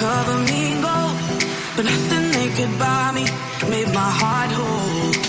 cover me in gold, but nothing they could buy me made my heart whole.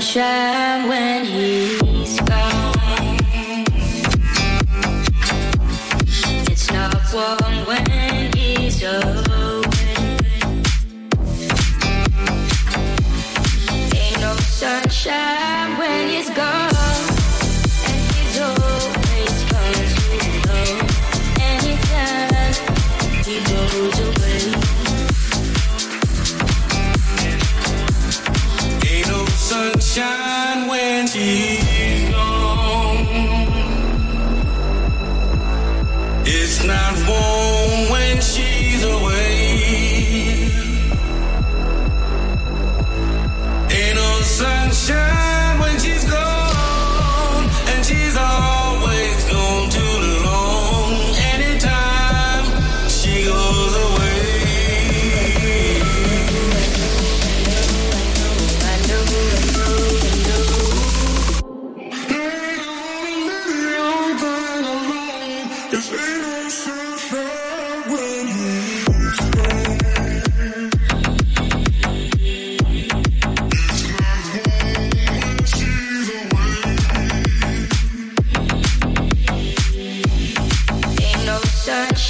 sunshine.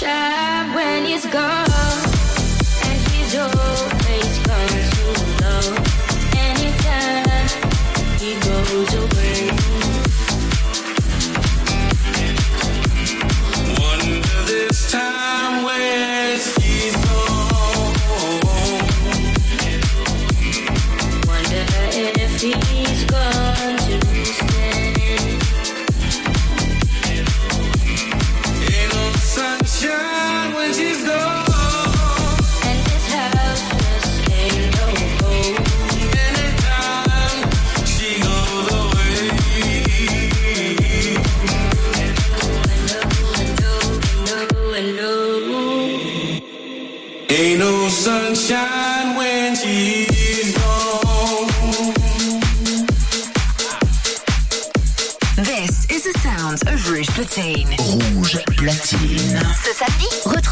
when he's gone, and he's always gone too. Anytime he goes away. Wonder this time.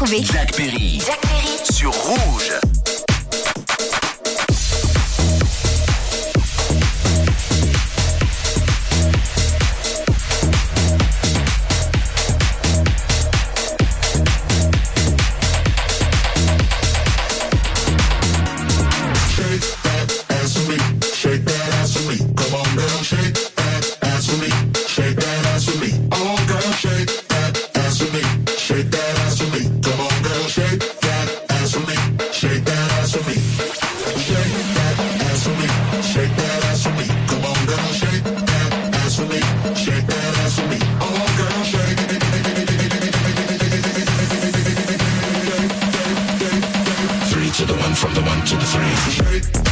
retrouver Jack Perry. Jack Perry. Sur Rouge. to the one, from the one to the three.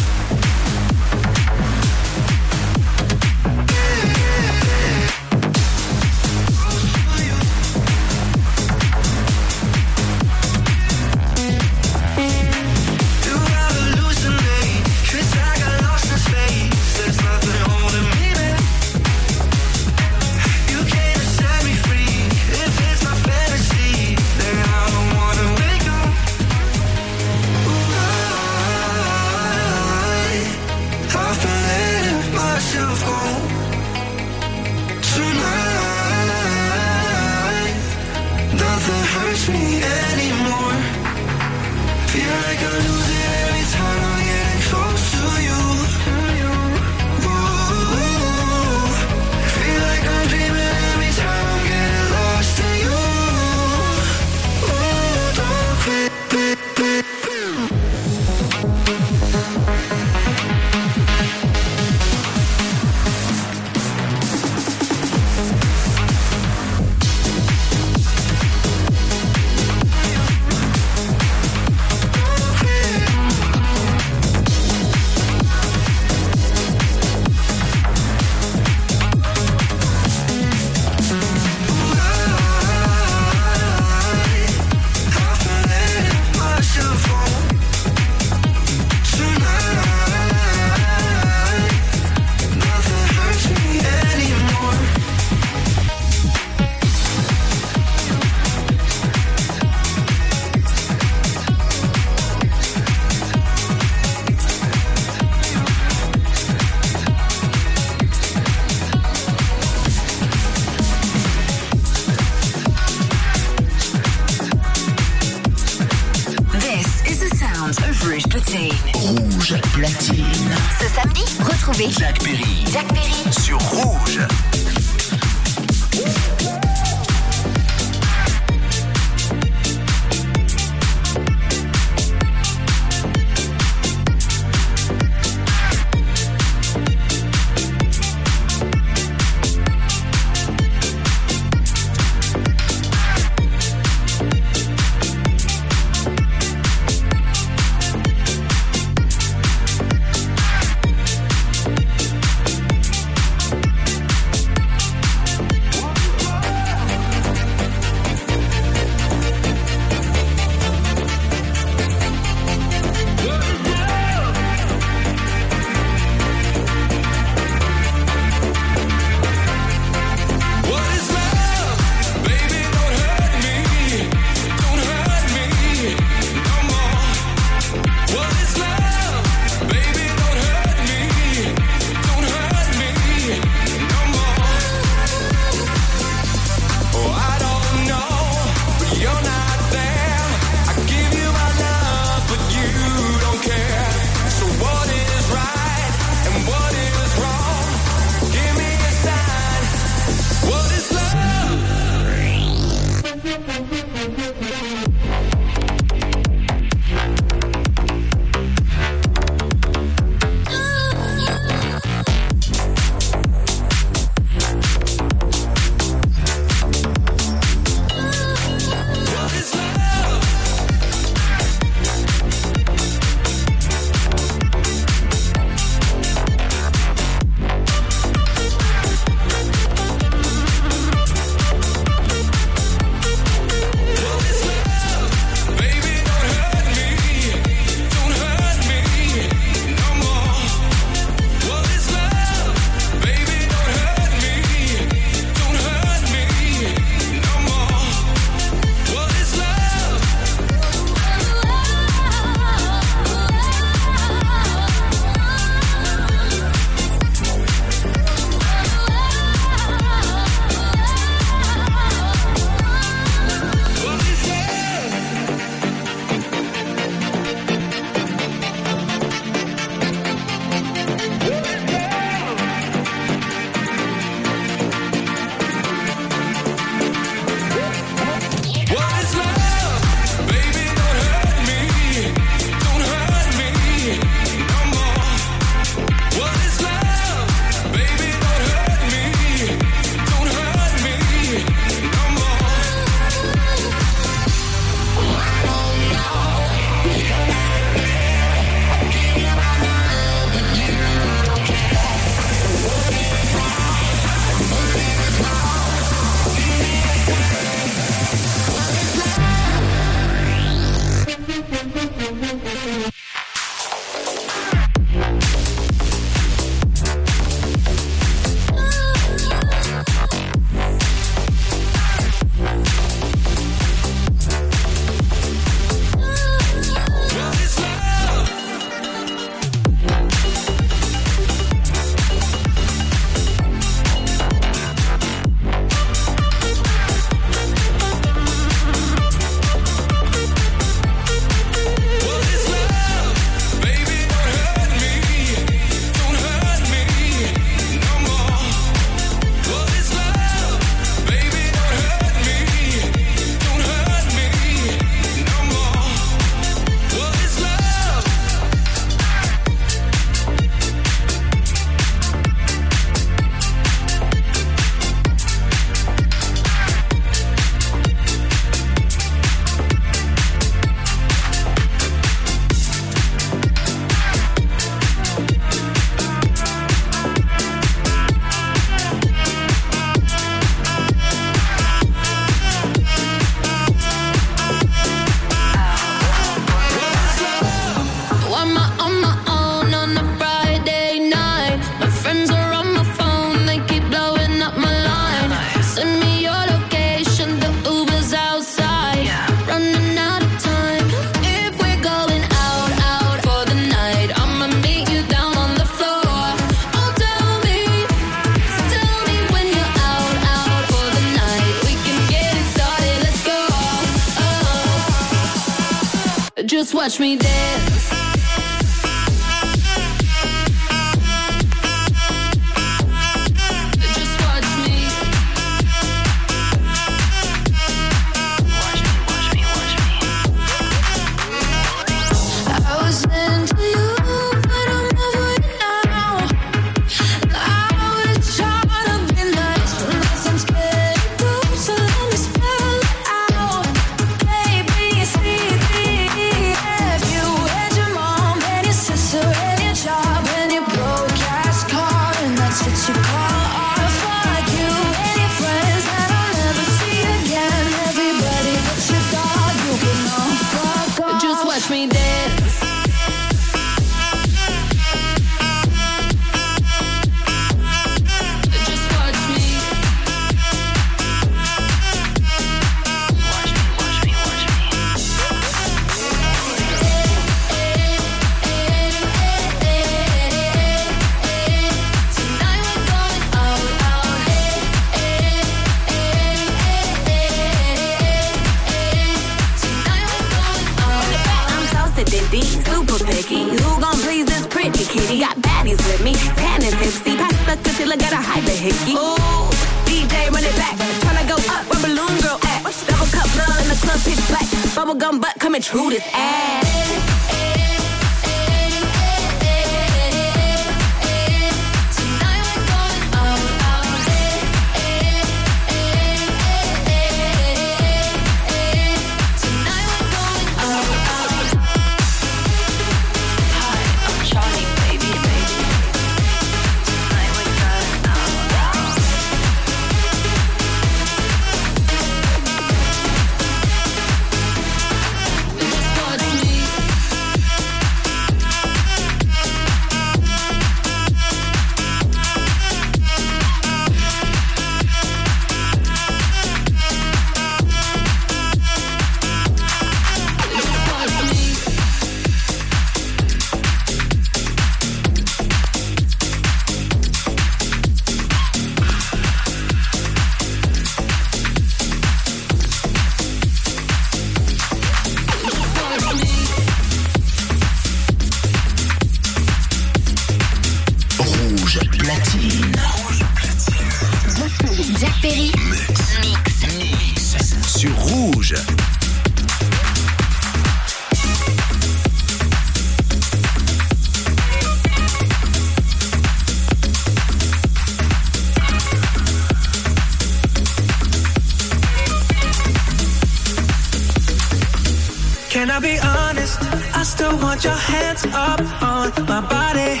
put your hands up on my body.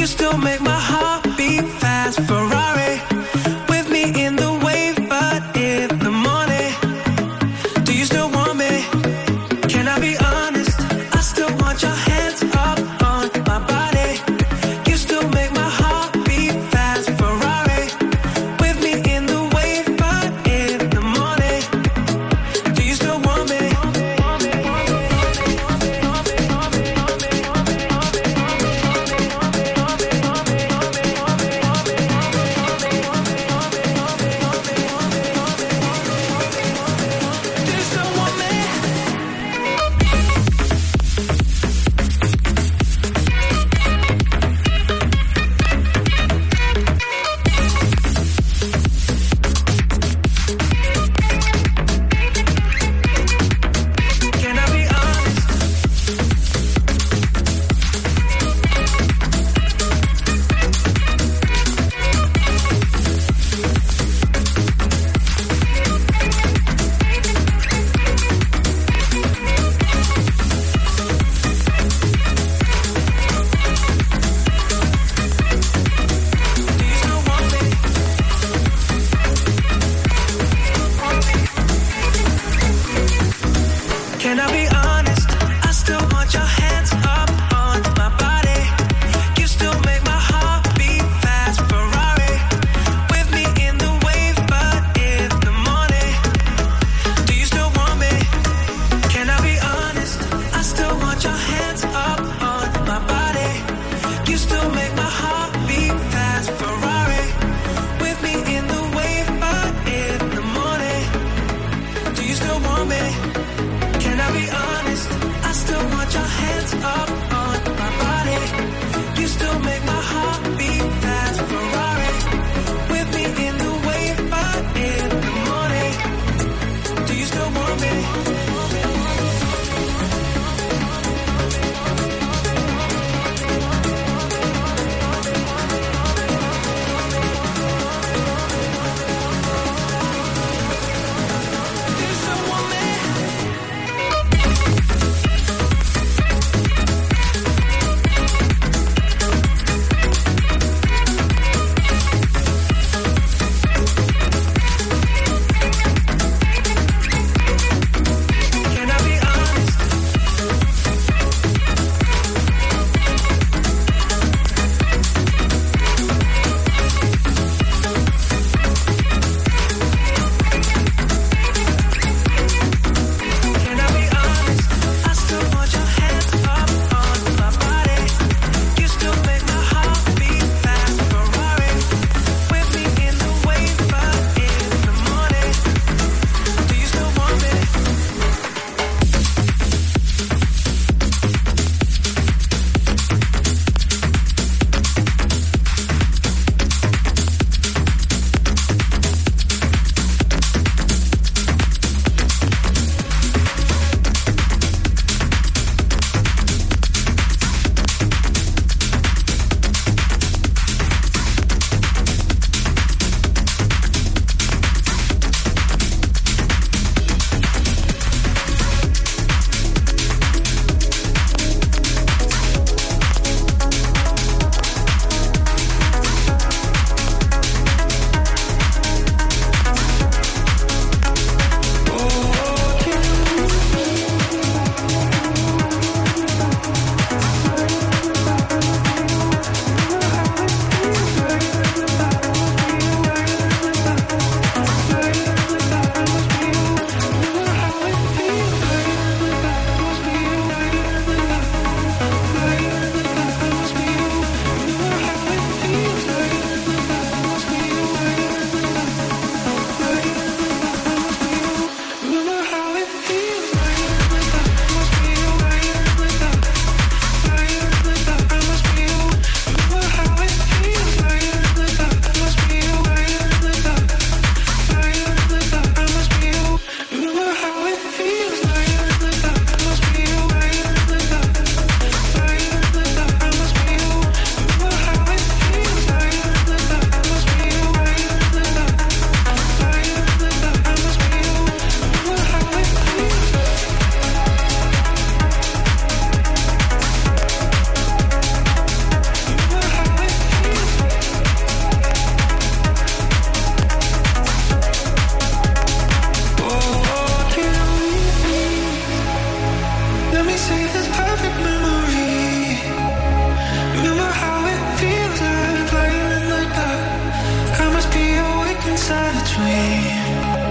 You still make my heart. away.